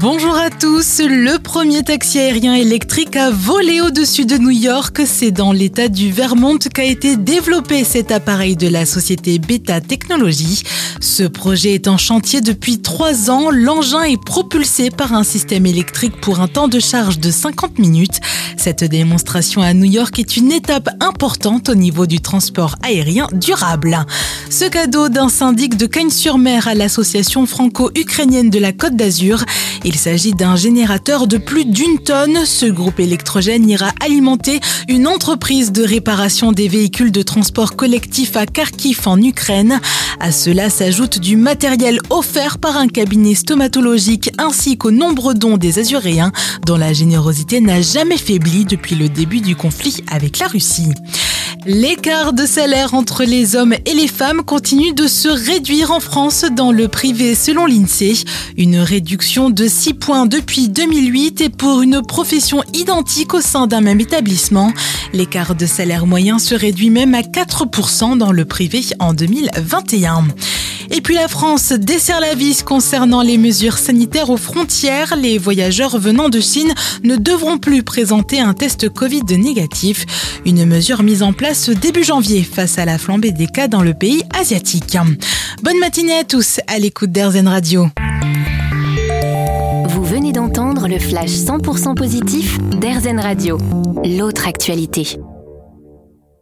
Bonjour à tous. Le premier taxi aérien électrique a volé au-dessus de New York. C'est dans l'état du Vermont qu'a été développé cet appareil de la société Beta Technologies. Ce projet est en chantier depuis trois ans. L'engin est propulsé par un système électrique pour un temps de charge de 50 minutes. Cette démonstration à New York est une étape importante au niveau du transport aérien durable. Ce cadeau d'un syndic de Cagnes-sur-Mer à l'association franco-ukrainienne de la Côte d'Azur il s'agit d'un générateur de plus d'une tonne. Ce groupe électrogène ira alimenter une entreprise de réparation des véhicules de transport collectif à Kharkiv en Ukraine. À cela s'ajoute du matériel offert par un cabinet stomatologique ainsi qu'aux nombreux dons des Azuréens dont la générosité n'a jamais faibli depuis le début du conflit avec la Russie. L'écart de salaire entre les hommes et les femmes continue de se réduire en France dans le privé selon l'INSEE. Une réduction de 6 points depuis 2008 et pour une profession identique au sein d'un même établissement. L'écart de salaire moyen se réduit même à 4% dans le privé en 2021. Et puis la France dessert la vis concernant les mesures sanitaires aux frontières. Les voyageurs venant de Chine ne devront plus présenter un test Covid négatif. Une mesure mise en place début janvier face à la flambée des cas dans le pays asiatique. Bonne matinée à tous à l'écoute d'Airzen Radio. Vous venez d'entendre le flash 100% positif d'Airzen Radio. L'autre actualité.